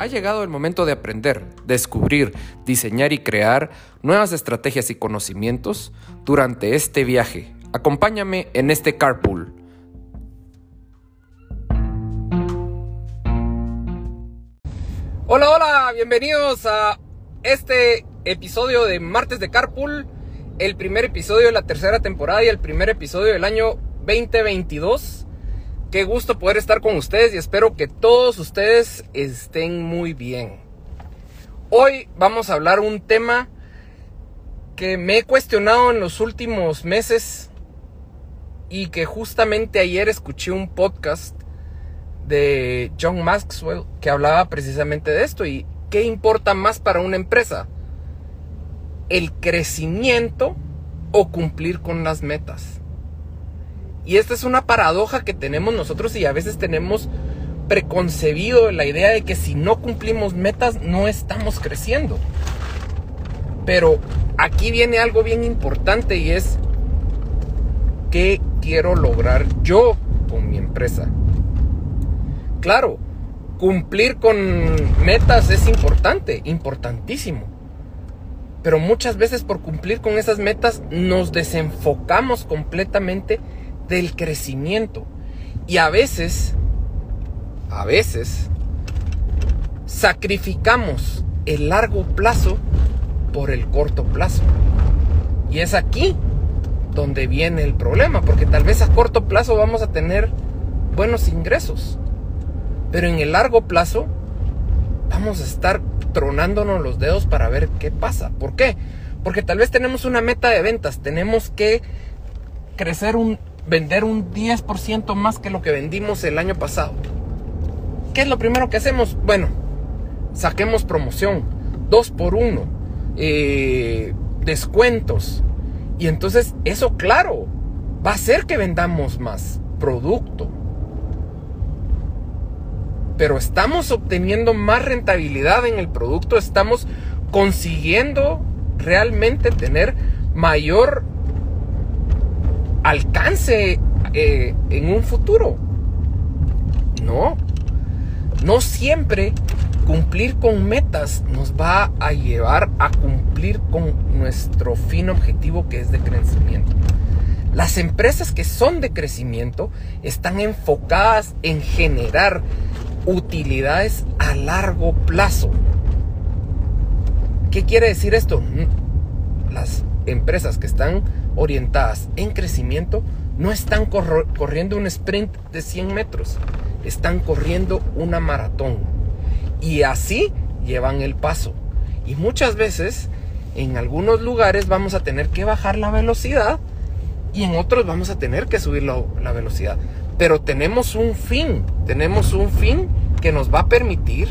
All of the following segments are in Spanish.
Ha llegado el momento de aprender, descubrir, diseñar y crear nuevas estrategias y conocimientos durante este viaje. Acompáñame en este carpool. Hola, hola, bienvenidos a este episodio de Martes de Carpool, el primer episodio de la tercera temporada y el primer episodio del año 2022. Qué gusto poder estar con ustedes y espero que todos ustedes estén muy bien. Hoy vamos a hablar un tema que me he cuestionado en los últimos meses y que justamente ayer escuché un podcast de John Maxwell que hablaba precisamente de esto y qué importa más para una empresa, el crecimiento o cumplir con las metas. Y esta es una paradoja que tenemos nosotros y a veces tenemos preconcebido la idea de que si no cumplimos metas no estamos creciendo. Pero aquí viene algo bien importante y es qué quiero lograr yo con mi empresa. Claro, cumplir con metas es importante, importantísimo. Pero muchas veces por cumplir con esas metas nos desenfocamos completamente del crecimiento. Y a veces, a veces, sacrificamos el largo plazo por el corto plazo. Y es aquí donde viene el problema, porque tal vez a corto plazo vamos a tener buenos ingresos, pero en el largo plazo vamos a estar tronándonos los dedos para ver qué pasa. ¿Por qué? Porque tal vez tenemos una meta de ventas, tenemos que crecer un vender un 10% más que lo que vendimos el año pasado. ¿Qué es lo primero que hacemos? Bueno, saquemos promoción, 2 por 1, eh, descuentos. Y entonces eso, claro, va a hacer que vendamos más producto. Pero estamos obteniendo más rentabilidad en el producto, estamos consiguiendo realmente tener mayor alcance eh, en un futuro. No, no siempre cumplir con metas nos va a llevar a cumplir con nuestro fin objetivo que es de crecimiento. Las empresas que son de crecimiento están enfocadas en generar utilidades a largo plazo. ¿Qué quiere decir esto? Las empresas que están orientadas en crecimiento no están corriendo un sprint de 100 metros, están corriendo una maratón. Y así llevan el paso. Y muchas veces en algunos lugares vamos a tener que bajar la velocidad y en otros vamos a tener que subir la, la velocidad. Pero tenemos un fin, tenemos un fin que nos va a permitir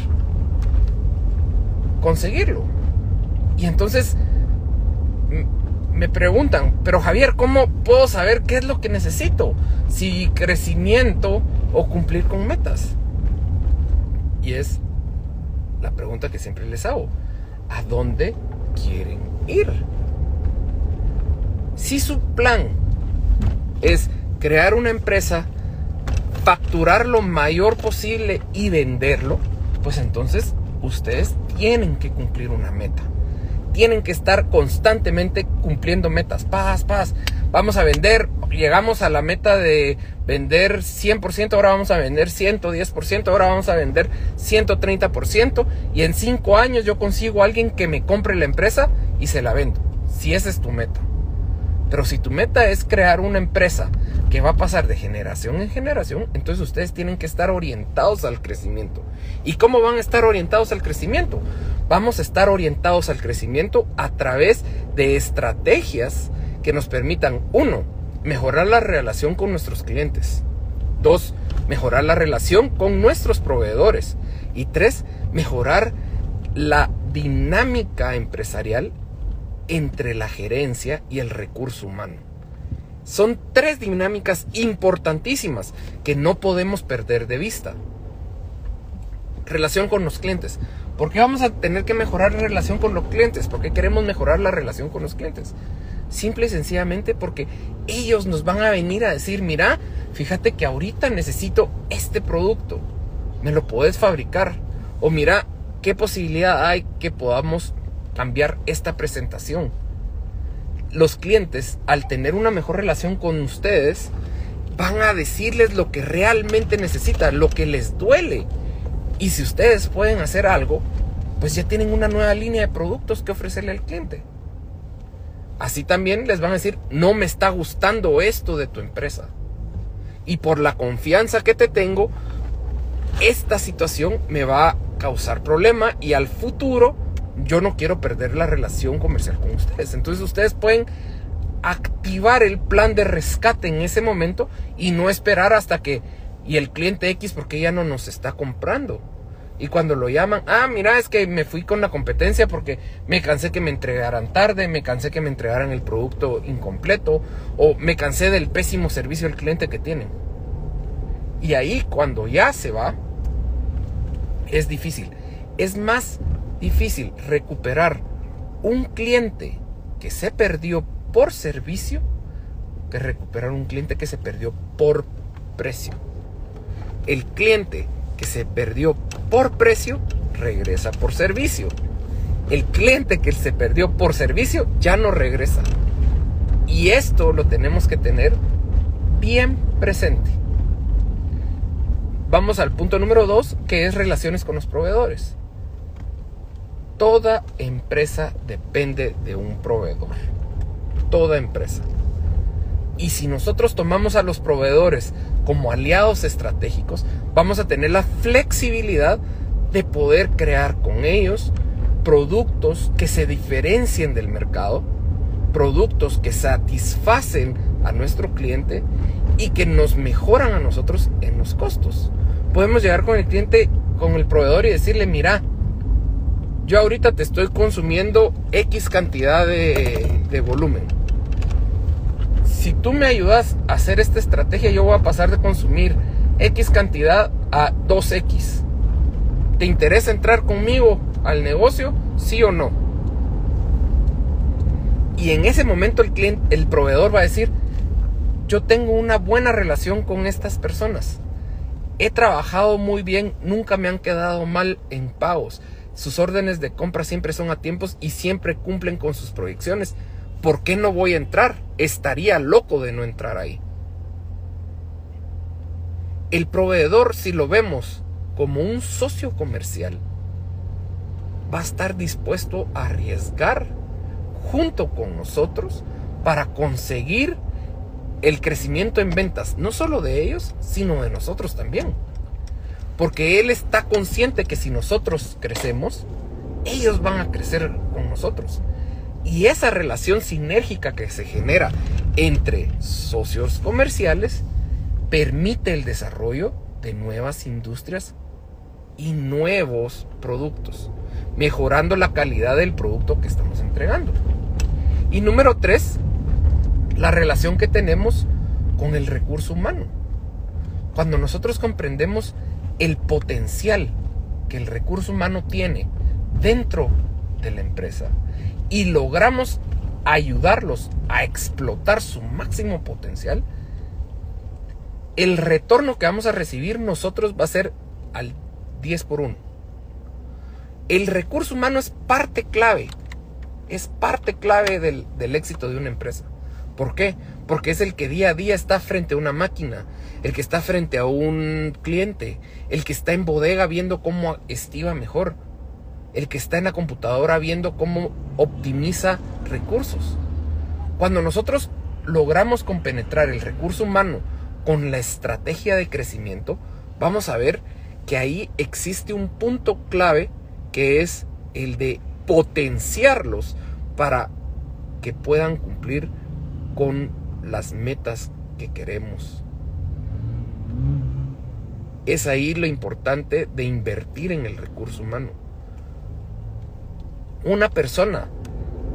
conseguirlo. Y entonces me preguntan, pero Javier, ¿cómo puedo saber qué es lo que necesito? Si crecimiento o cumplir con metas. Y es la pregunta que siempre les hago. ¿A dónde quieren ir? Si su plan es crear una empresa, facturar lo mayor posible y venderlo, pues entonces ustedes tienen que cumplir una meta tienen que estar constantemente cumpliendo metas. Paz, paz. Vamos a vender, llegamos a la meta de vender 100%, ahora vamos a vender 110%, ahora vamos a vender 130% y en 5 años yo consigo a alguien que me compre la empresa y se la vendo. Si esa es tu meta. Pero si tu meta es crear una empresa que va a pasar de generación en generación, entonces ustedes tienen que estar orientados al crecimiento. ¿Y cómo van a estar orientados al crecimiento? Vamos a estar orientados al crecimiento a través de estrategias que nos permitan, uno, mejorar la relación con nuestros clientes. Dos, mejorar la relación con nuestros proveedores. Y tres, mejorar la dinámica empresarial entre la gerencia y el recurso humano. Son tres dinámicas importantísimas que no podemos perder de vista. Relación con los clientes. ¿Por qué vamos a tener que mejorar la relación con los clientes? ¿Por qué queremos mejorar la relación con los clientes? Simple y sencillamente porque ellos nos van a venir a decir, mira, fíjate que ahorita necesito este producto, me lo puedes fabricar. O mira, ¿qué posibilidad hay que podamos cambiar esta presentación? Los clientes, al tener una mejor relación con ustedes, van a decirles lo que realmente necesitan, lo que les duele. Y si ustedes pueden hacer algo, pues ya tienen una nueva línea de productos que ofrecerle al cliente. Así también les van a decir, no me está gustando esto de tu empresa. Y por la confianza que te tengo, esta situación me va a causar problema y al futuro yo no quiero perder la relación comercial con ustedes. Entonces ustedes pueden activar el plan de rescate en ese momento y no esperar hasta que y el cliente X porque ya no nos está comprando. Y cuando lo llaman, ah, mira, es que me fui con la competencia porque me cansé que me entregaran tarde, me cansé que me entregaran el producto incompleto o me cansé del pésimo servicio del cliente que tienen. Y ahí cuando ya se va, es difícil. Es más difícil recuperar un cliente que se perdió por servicio que recuperar un cliente que se perdió por precio. El cliente que se perdió por precio regresa por servicio. El cliente que se perdió por servicio ya no regresa. Y esto lo tenemos que tener bien presente. Vamos al punto número dos, que es relaciones con los proveedores. Toda empresa depende de un proveedor. Toda empresa. Y si nosotros tomamos a los proveedores como aliados estratégicos, vamos a tener la flexibilidad de poder crear con ellos productos que se diferencien del mercado, productos que satisfacen a nuestro cliente y que nos mejoran a nosotros en los costos. Podemos llegar con el cliente, con el proveedor y decirle, mira, yo ahorita te estoy consumiendo X cantidad de, de volumen si tú me ayudas a hacer esta estrategia, yo voy a pasar de consumir X cantidad a 2X. ¿Te interesa entrar conmigo al negocio? ¿Sí o no? Y en ese momento el cliente, el proveedor va a decir, yo tengo una buena relación con estas personas. He trabajado muy bien, nunca me han quedado mal en pagos. Sus órdenes de compra siempre son a tiempos y siempre cumplen con sus proyecciones. ¿Por qué no voy a entrar? Estaría loco de no entrar ahí. El proveedor, si lo vemos como un socio comercial, va a estar dispuesto a arriesgar junto con nosotros para conseguir el crecimiento en ventas, no solo de ellos, sino de nosotros también. Porque él está consciente que si nosotros crecemos, ellos van a crecer con nosotros. Y esa relación sinérgica que se genera entre socios comerciales permite el desarrollo de nuevas industrias y nuevos productos, mejorando la calidad del producto que estamos entregando. Y número tres, la relación que tenemos con el recurso humano. Cuando nosotros comprendemos el potencial que el recurso humano tiene dentro de la empresa y logramos ayudarlos a explotar su máximo potencial, el retorno que vamos a recibir nosotros va a ser al 10 por 1. El recurso humano es parte clave, es parte clave del, del éxito de una empresa. ¿Por qué? Porque es el que día a día está frente a una máquina, el que está frente a un cliente, el que está en bodega viendo cómo estiva mejor, el que está en la computadora viendo cómo optimiza recursos. Cuando nosotros logramos compenetrar el recurso humano con la estrategia de crecimiento, vamos a ver que ahí existe un punto clave que es el de potenciarlos para que puedan cumplir con las metas que queremos. Es ahí lo importante de invertir en el recurso humano una persona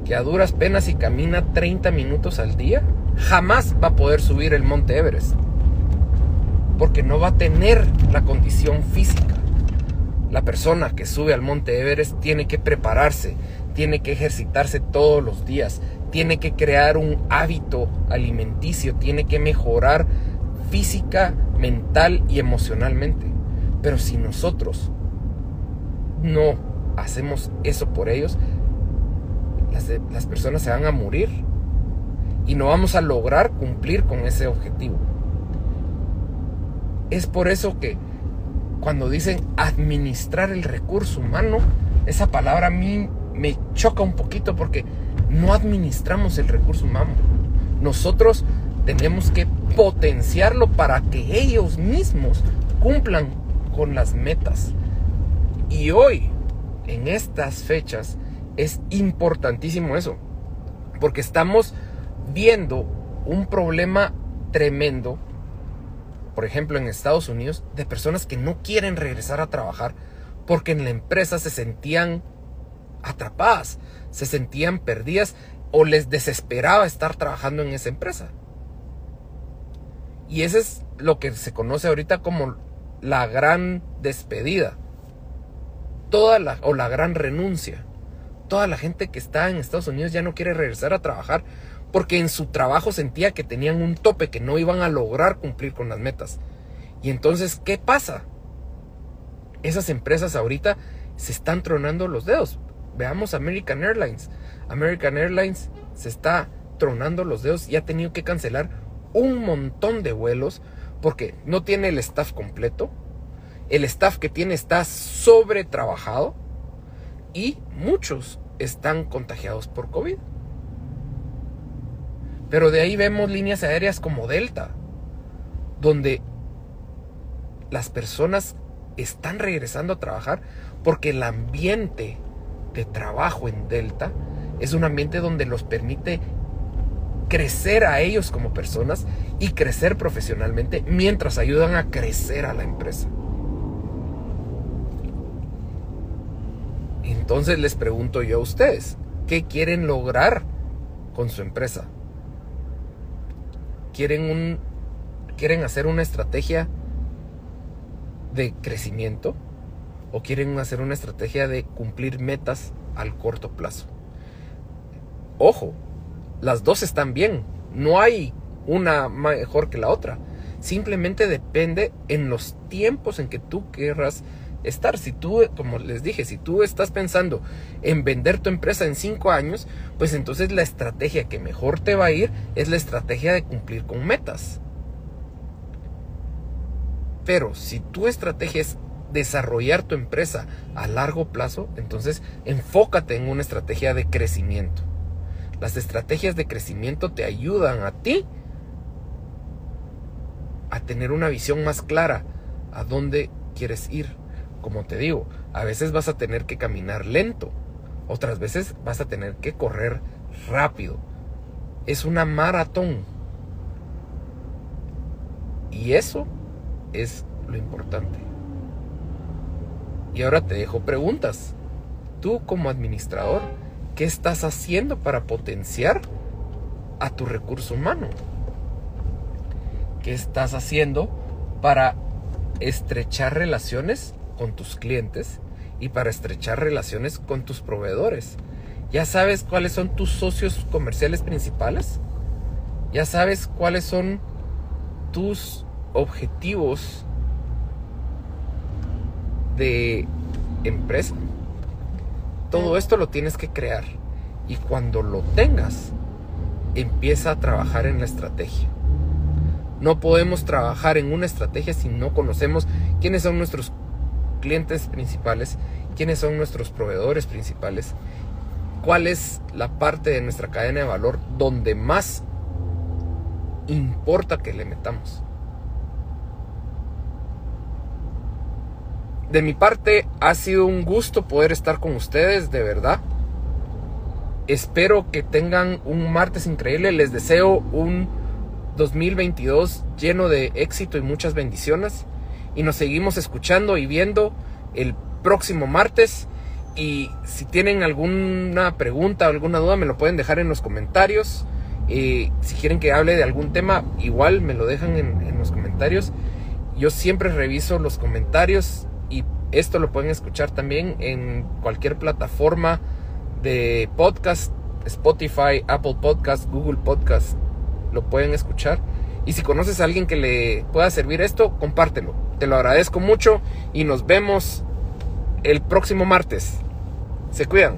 que a duras penas y camina 30 minutos al día, jamás va a poder subir el monte Everest. Porque no va a tener la condición física. La persona que sube al monte Everest tiene que prepararse, tiene que ejercitarse todos los días, tiene que crear un hábito alimenticio, tiene que mejorar física, mental y emocionalmente. Pero si nosotros no hacemos eso por ellos, las, personas se van a morir y no vamos a lograr cumplir con ese objetivo. Es por eso que cuando dicen administrar el recurso humano, esa palabra a mí me choca un poquito porque no administramos el recurso humano. Nosotros tenemos que potenciarlo para que ellos mismos cumplan con las metas. Y hoy, en estas fechas, es importantísimo eso. Porque estamos viendo un problema tremendo, por ejemplo en Estados Unidos, de personas que no quieren regresar a trabajar porque en la empresa se sentían atrapadas, se sentían perdidas o les desesperaba estar trabajando en esa empresa. Y ese es lo que se conoce ahorita como la gran despedida. Toda la, o la gran renuncia. Toda la gente que está en Estados Unidos ya no quiere regresar a trabajar porque en su trabajo sentía que tenían un tope, que no iban a lograr cumplir con las metas. Y entonces, ¿qué pasa? Esas empresas ahorita se están tronando los dedos. Veamos American Airlines. American Airlines se está tronando los dedos y ha tenido que cancelar un montón de vuelos porque no tiene el staff completo. El staff que tiene está sobretrabajado y muchos están contagiados por COVID. Pero de ahí vemos líneas aéreas como Delta, donde las personas están regresando a trabajar porque el ambiente de trabajo en Delta es un ambiente donde los permite crecer a ellos como personas y crecer profesionalmente mientras ayudan a crecer a la empresa. Entonces les pregunto yo a ustedes, ¿qué quieren lograr con su empresa? ¿Quieren un quieren hacer una estrategia de crecimiento o quieren hacer una estrategia de cumplir metas al corto plazo? Ojo, las dos están bien. No hay una mejor que la otra. Simplemente depende en los tiempos en que tú querrás estar. Si tú, como les dije, si tú estás pensando en vender tu empresa en cinco años, pues entonces la estrategia que mejor te va a ir es la estrategia de cumplir con metas. Pero si tu estrategia es desarrollar tu empresa a largo plazo, entonces enfócate en una estrategia de crecimiento. Las estrategias de crecimiento te ayudan a ti a tener una visión más clara a dónde quieres ir. Como te digo, a veces vas a tener que caminar lento, otras veces vas a tener que correr rápido. Es una maratón. Y eso es lo importante. Y ahora te dejo preguntas. Tú como administrador, ¿Qué estás haciendo para potenciar a tu recurso humano? ¿Qué estás haciendo para estrechar relaciones con tus clientes y para estrechar relaciones con tus proveedores? ¿Ya sabes cuáles son tus socios comerciales principales? ¿Ya sabes cuáles son tus objetivos de empresa? Todo esto lo tienes que crear. Y cuando lo tengas, empieza a trabajar en la estrategia. No podemos trabajar en una estrategia si no conocemos quiénes son nuestros clientes principales, quiénes son nuestros proveedores principales, cuál es la parte de nuestra cadena de valor donde más importa que le metamos. De mi parte, ha sido un gusto poder estar con ustedes, de verdad. Espero que tengan un martes increíble. Les deseo un 2022 lleno de éxito y muchas bendiciones. Y nos seguimos escuchando y viendo el próximo martes. Y si tienen alguna pregunta o alguna duda, me lo pueden dejar en los comentarios. y si quieren que hable de algún tema, igual me lo dejan en, en los comentarios. Yo siempre reviso los comentarios y esto lo pueden escuchar también en cualquier plataforma de podcast, Spotify, Apple Podcast, Google Podcast. Lo pueden escuchar. Y si conoces a alguien que le pueda servir esto, compártelo. Te lo agradezco mucho y nos vemos el próximo martes. Se cuidan.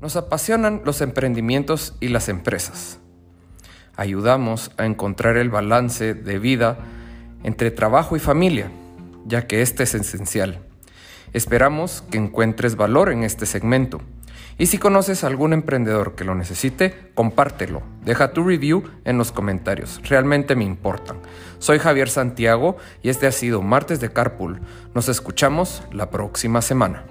Nos apasionan los emprendimientos y las empresas. Ayudamos a encontrar el balance de vida entre trabajo y familia, ya que este es esencial. Esperamos que encuentres valor en este segmento. Y si conoces a algún emprendedor que lo necesite, compártelo. Deja tu review en los comentarios. Realmente me importan. Soy Javier Santiago y este ha sido Martes de Carpool. Nos escuchamos la próxima semana.